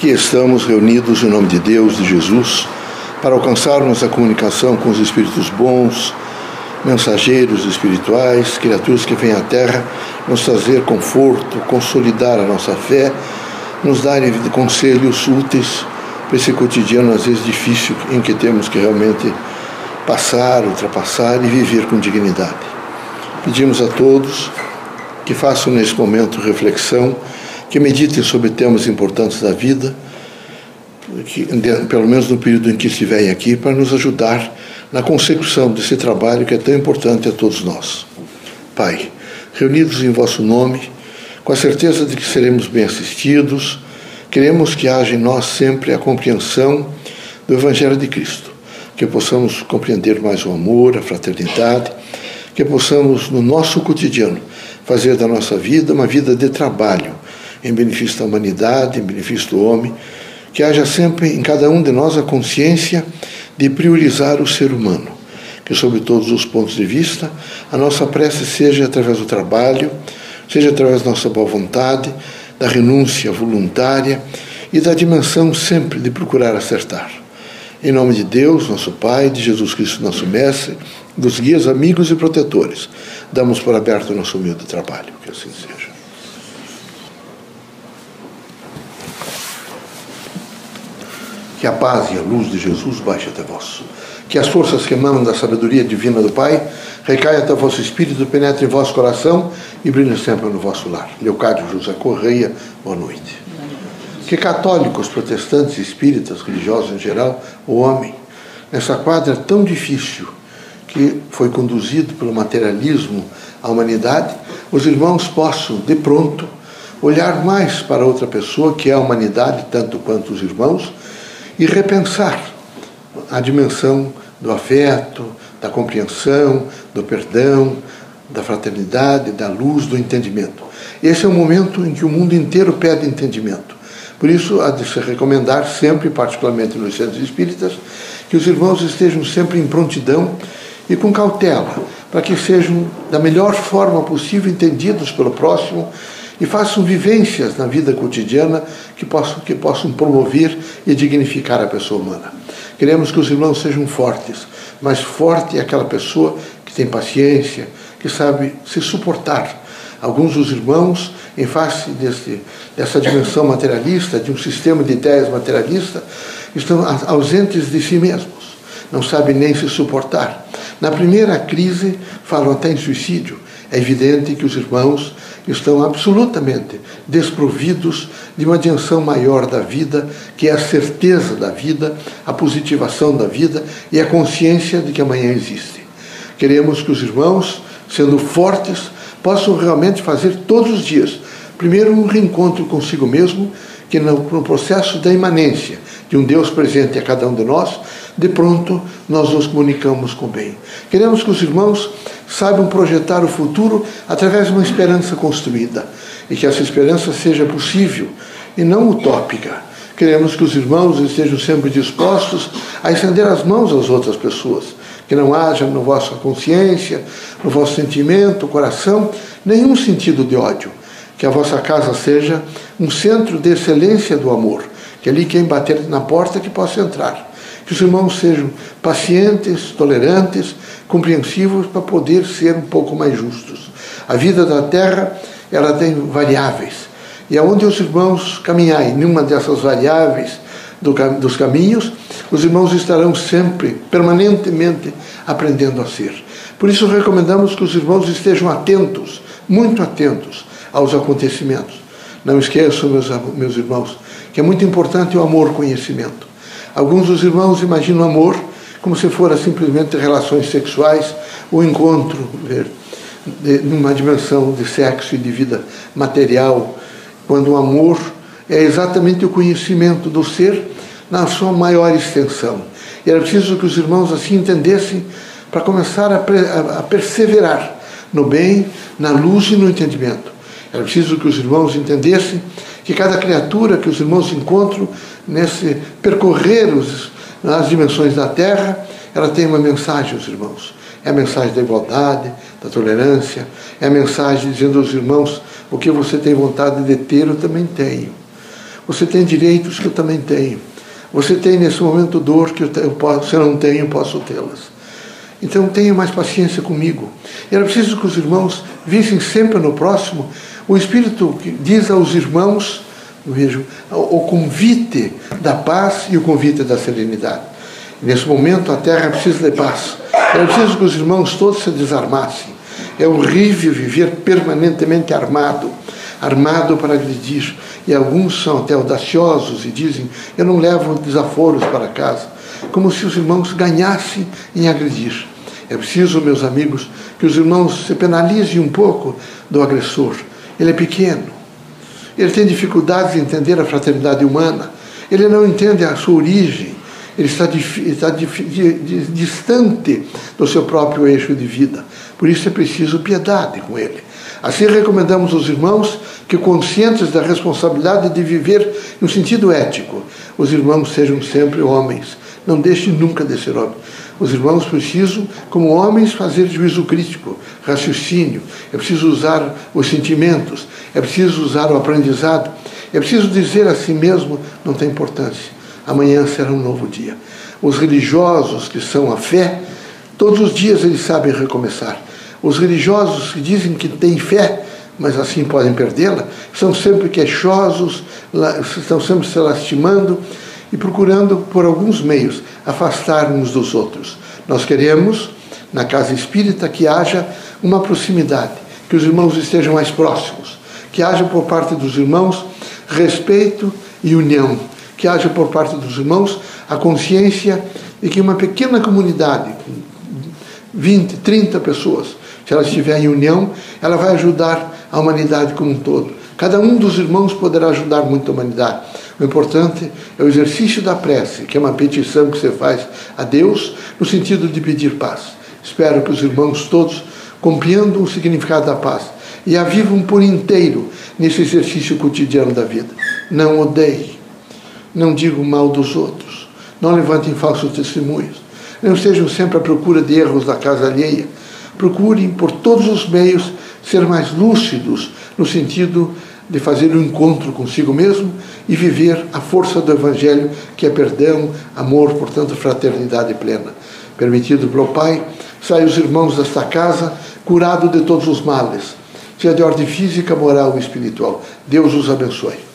Aqui estamos reunidos em nome de Deus, de Jesus, para alcançarmos a comunicação com os espíritos bons, mensageiros espirituais, criaturas que vêm à Terra nos trazer conforto, consolidar a nossa fé, nos darem conselhos úteis para esse cotidiano, às vezes difícil, em que temos que realmente passar, ultrapassar e viver com dignidade. Pedimos a todos que façam nesse momento reflexão, que meditem sobre temas importantes da vida, que, pelo menos no período em que estiverem aqui, para nos ajudar na consecução desse trabalho que é tão importante a todos nós. Pai, reunidos em vosso nome, com a certeza de que seremos bem assistidos, queremos que haja em nós sempre a compreensão do Evangelho de Cristo, que possamos compreender mais o amor, a fraternidade, que possamos, no nosso cotidiano, fazer da nossa vida uma vida de trabalho, em benefício da humanidade, em benefício do homem, que haja sempre em cada um de nós a consciência de priorizar o ser humano, que, sob todos os pontos de vista, a nossa prece seja através do trabalho, seja através da nossa boa vontade, da renúncia voluntária e da dimensão sempre de procurar acertar. Em nome de Deus, nosso Pai, de Jesus Cristo, nosso Mestre, dos guias, amigos e protetores, damos por aberto o nosso humilde trabalho. Que assim seja. Que a paz e a luz de Jesus baixe até vós. Que as forças que emanam da sabedoria divina do Pai recaiam até o vosso espírito, penetrem em vosso coração e brilhem sempre no vosso lar. Leocádio José Correia, boa noite. Que católicos, protestantes, espíritas, religiosos em geral, o homem, nessa quadra tão difícil que foi conduzido pelo materialismo à humanidade, os irmãos possam, de pronto, olhar mais para outra pessoa, que é a humanidade, tanto quanto os irmãos, e repensar a dimensão do afeto, da compreensão, do perdão, da fraternidade, da luz, do entendimento. Esse é o momento em que o mundo inteiro pede entendimento. Por isso, há de se recomendar sempre, particularmente nos centros espíritas, que os irmãos estejam sempre em prontidão e com cautela, para que sejam da melhor forma possível entendidos pelo próximo e façam vivências na vida cotidiana que possam, que possam promover e dignificar a pessoa humana. Queremos que os irmãos sejam fortes, mas forte é aquela pessoa que tem paciência, que sabe se suportar. Alguns dos irmãos, em face desse, dessa dimensão materialista, de um sistema de ideias materialista, estão ausentes de si mesmos, não sabem nem se suportar. Na primeira crise, falam até em suicídio. É evidente que os irmãos estão absolutamente desprovidos de uma dimensão maior da vida, que é a certeza da vida, a positivação da vida e a consciência de que amanhã existe. Queremos que os irmãos, sendo fortes, possam realmente fazer todos os dias, primeiro, um reencontro consigo mesmo, que no, processo da imanência de um Deus presente a cada um de nós, de pronto nós nos comunicamos com o bem. Queremos que os irmãos saibam projetar o futuro através de uma esperança construída e que essa esperança seja possível e não utópica. Queremos que os irmãos estejam sempre dispostos a estender as mãos às outras pessoas, que não haja na vossa consciência, no vosso sentimento, coração, nenhum sentido de ódio. Que a vossa casa seja um centro de excelência do amor, que ali quem bater na porta que possa entrar. Que os irmãos sejam pacientes, tolerantes, compreensivos para poder ser um pouco mais justos. A vida da terra, ela tem variáveis. E aonde os irmãos caminharem numa dessas variáveis do, dos caminhos, os irmãos estarão sempre, permanentemente, aprendendo a ser. Por isso, recomendamos que os irmãos estejam atentos, muito atentos aos acontecimentos. Não esqueçam, meus, meus irmãos, que é muito importante o amor-conhecimento. Alguns dos irmãos imaginam amor como se fora simplesmente relações sexuais, o encontro numa dimensão de sexo e de vida material, quando o amor é exatamente o conhecimento do ser na sua maior extensão. E era preciso que os irmãos assim entendessem para começar a, a perseverar no bem, na luz e no entendimento. Era preciso que os irmãos entendessem que cada criatura que os irmãos encontram nesse percorrer os, nas dimensões da Terra, ela tem uma mensagem, os irmãos. É a mensagem da igualdade, da tolerância, é a mensagem dizendo aos irmãos: o que você tem vontade de ter, eu também tenho. Você tem direitos que eu também tenho. Você tem nesse momento dor que eu, eu posso, eu não tenho, posso tê-las. Então tenha mais paciência comigo. Era preciso que os irmãos vissem sempre no próximo o Espírito que diz aos irmãos, vejo, o convite da paz e o convite da serenidade. Nesse momento a terra precisa de paz. Era preciso que os irmãos todos se desarmassem. É horrível viver permanentemente armado, armado para agredir. E alguns são até audaciosos e dizem: Eu não levo desaforos para casa. Como se os irmãos ganhassem em agredir. É preciso, meus amigos, que os irmãos se penalizem um pouco do agressor. Ele é pequeno. Ele tem dificuldades de entender a fraternidade humana. Ele não entende a sua origem. Ele está, está distante do seu próprio eixo de vida. Por isso é preciso piedade com ele. Assim recomendamos aos irmãos que, conscientes da responsabilidade de viver no sentido ético, os irmãos sejam sempre homens. Não deixem nunca de ser homens. Os irmãos precisam, como homens, fazer juízo crítico, raciocínio. É preciso usar os sentimentos. É preciso usar o aprendizado. É preciso dizer a si mesmo: não tem importância. Amanhã será um novo dia. Os religiosos que são a fé, todos os dias eles sabem recomeçar. Os religiosos que dizem que têm fé, mas assim podem perdê-la, são sempre queixosos, estão sempre se lastimando e procurando, por alguns meios, afastar uns dos outros. Nós queremos, na casa espírita, que haja uma proximidade, que os irmãos estejam mais próximos, que haja por parte dos irmãos respeito e união, que haja por parte dos irmãos a consciência de que uma pequena comunidade, 20, 30 pessoas, se ela estiver em união, ela vai ajudar a humanidade como um todo. Cada um dos irmãos poderá ajudar muito a humanidade. O importante é o exercício da prece, que é uma petição que você faz a Deus no sentido de pedir paz. Espero que os irmãos todos compreendam o significado da paz e a vivam por inteiro nesse exercício cotidiano da vida. Não odeiem, não digam mal dos outros, não levantem falsos testemunhos, não estejam sempre à procura de erros da casa alheia. Procurem por todos os meios ser mais lúcidos no sentido de fazer um encontro consigo mesmo e viver a força do Evangelho, que é perdão, amor, portanto, fraternidade plena. Permitido pelo Pai, sai os irmãos desta casa curado de todos os males, seja de ordem física, moral ou espiritual. Deus os abençoe.